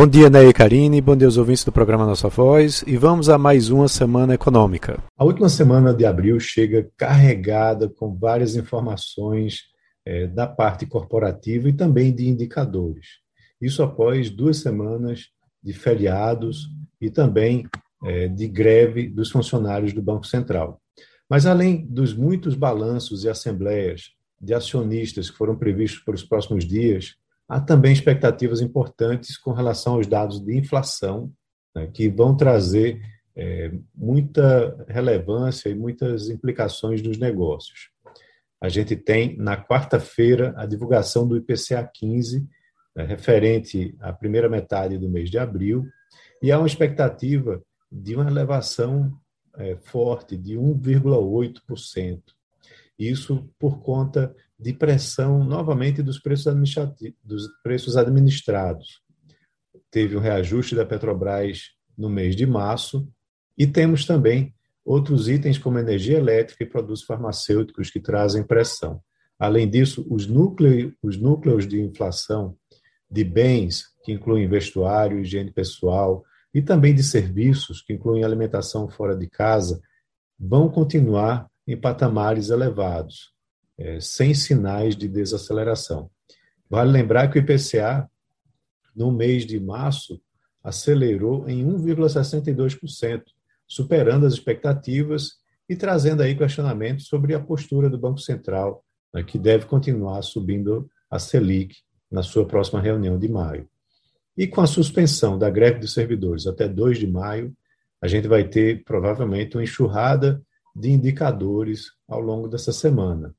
Bom dia, Ney e Karine, bom dia aos ouvintes do programa Nossa Voz e vamos a mais uma semana econômica. A última semana de abril chega carregada com várias informações é, da parte corporativa e também de indicadores. Isso após duas semanas de feriados e também é, de greve dos funcionários do Banco Central. Mas além dos muitos balanços e assembleias de acionistas que foram previstos para os próximos dias, há também expectativas importantes com relação aos dados de inflação, né, que vão trazer é, muita relevância e muitas implicações nos negócios. A gente tem, na quarta-feira, a divulgação do IPCA 15, né, referente à primeira metade do mês de abril, e há uma expectativa de uma elevação é, forte de 1,8%. Isso por conta de pressão, novamente, dos preços, dos preços administrados. Teve um reajuste da Petrobras no mês de março, e temos também outros itens como energia elétrica e produtos farmacêuticos que trazem pressão. Além disso, os núcleos, os núcleos de inflação de bens, que incluem vestuário, higiene pessoal, e também de serviços, que incluem alimentação fora de casa, vão continuar em patamares elevados, é, sem sinais de desaceleração. Vale lembrar que o IPCA, no mês de março, acelerou em 1,62%, superando as expectativas e trazendo aí questionamentos sobre a postura do Banco Central, né, que deve continuar subindo a Selic na sua próxima reunião de maio. E com a suspensão da greve dos servidores até 2 de maio, a gente vai ter provavelmente uma enxurrada de indicadores ao longo dessa semana.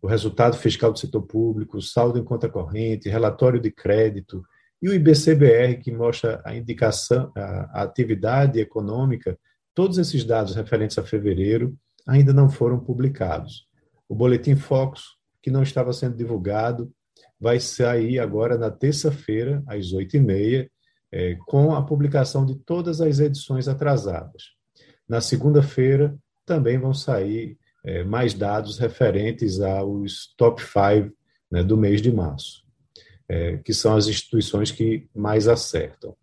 O resultado fiscal do setor público, saldo em conta corrente, relatório de crédito e o IBCBR, que mostra a indicação, a, atividade econômica, todos esses dados referentes a fevereiro ainda não foram publicados. O boletim Focus, que não estava sendo divulgado, vai sair agora na terça-feira, às oito e meia, é, com a publicação de todas as edições atrasadas. Na segunda-feira, também vão sair é, mais dados referentes aos top five né, do mês de março, é, que são as instituições que mais acertam.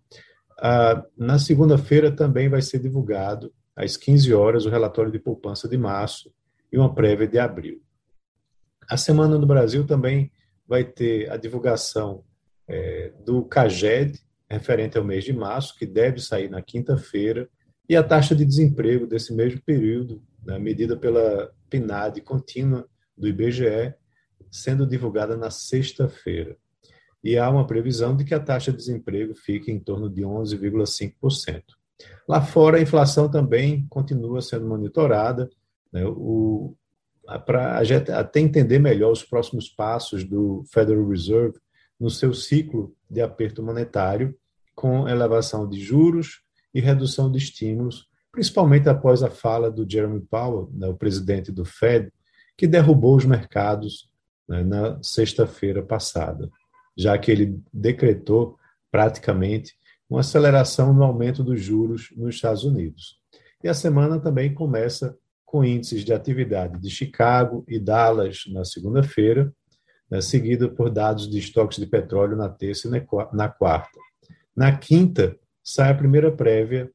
Ah, na segunda-feira também vai ser divulgado, às 15 horas, o relatório de poupança de março e uma prévia de abril. A semana no Brasil também vai ter a divulgação é, do CAGED, referente ao mês de março, que deve sair na quinta-feira, e a taxa de desemprego desse mesmo período, né, medida pela PNAD contínua do IBGE, sendo divulgada na sexta-feira. E há uma previsão de que a taxa de desemprego fique em torno de 11,5%. Lá fora, a inflação também continua sendo monitorada. Né, o, para até entender melhor os próximos passos do Federal Reserve no seu ciclo de aperto monetário, com elevação de juros e redução de estímulos, principalmente após a fala do Jeremy Powell, né, o presidente do Fed, que derrubou os mercados né, na sexta-feira passada, já que ele decretou praticamente uma aceleração no aumento dos juros nos Estados Unidos. E a semana também começa com índices de atividade de Chicago e Dallas na segunda-feira, né, seguido por dados de estoques de petróleo na terça e na quarta. Na quinta, sai a primeira prévia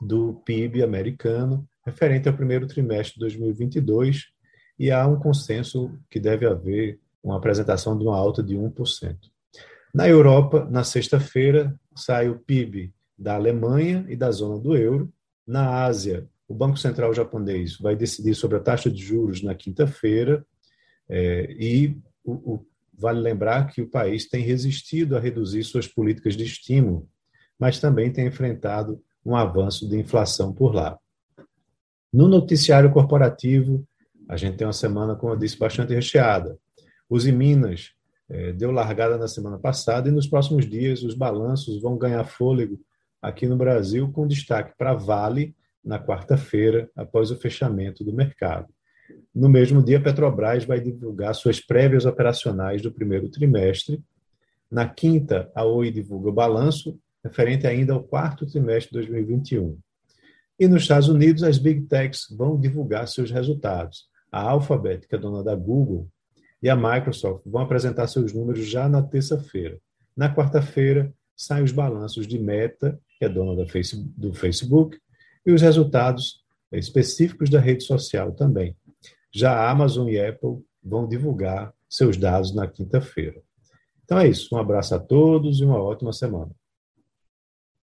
do PIB americano, referente ao primeiro trimestre de 2022, e há um consenso que deve haver uma apresentação de uma alta de 1%. Na Europa, na sexta-feira, sai o PIB da Alemanha e da zona do euro. Na Ásia, o Banco Central japonês vai decidir sobre a taxa de juros na quinta-feira é, e o, o, vale lembrar que o país tem resistido a reduzir suas políticas de estímulo, mas também tem enfrentado um avanço de inflação por lá. No noticiário corporativo, a gente tem uma semana, como eu disse, bastante recheada. Os Minas é, deu largada na semana passada e nos próximos dias os balanços vão ganhar fôlego aqui no Brasil, com destaque para Vale, na quarta-feira, após o fechamento do mercado. No mesmo dia, Petrobras vai divulgar suas prévias operacionais do primeiro trimestre. Na quinta, a Oi divulga o balanço, referente ainda ao quarto trimestre de 2021. E nos Estados Unidos, as Big Techs vão divulgar seus resultados. A Alphabet, que é dona da Google, e a Microsoft vão apresentar seus números já na terça-feira. Na quarta-feira, saem os balanços de Meta, que é dona do Facebook, e os resultados específicos da rede social também. Já a Amazon e Apple vão divulgar seus dados na quinta-feira. Então é isso. Um abraço a todos e uma ótima semana.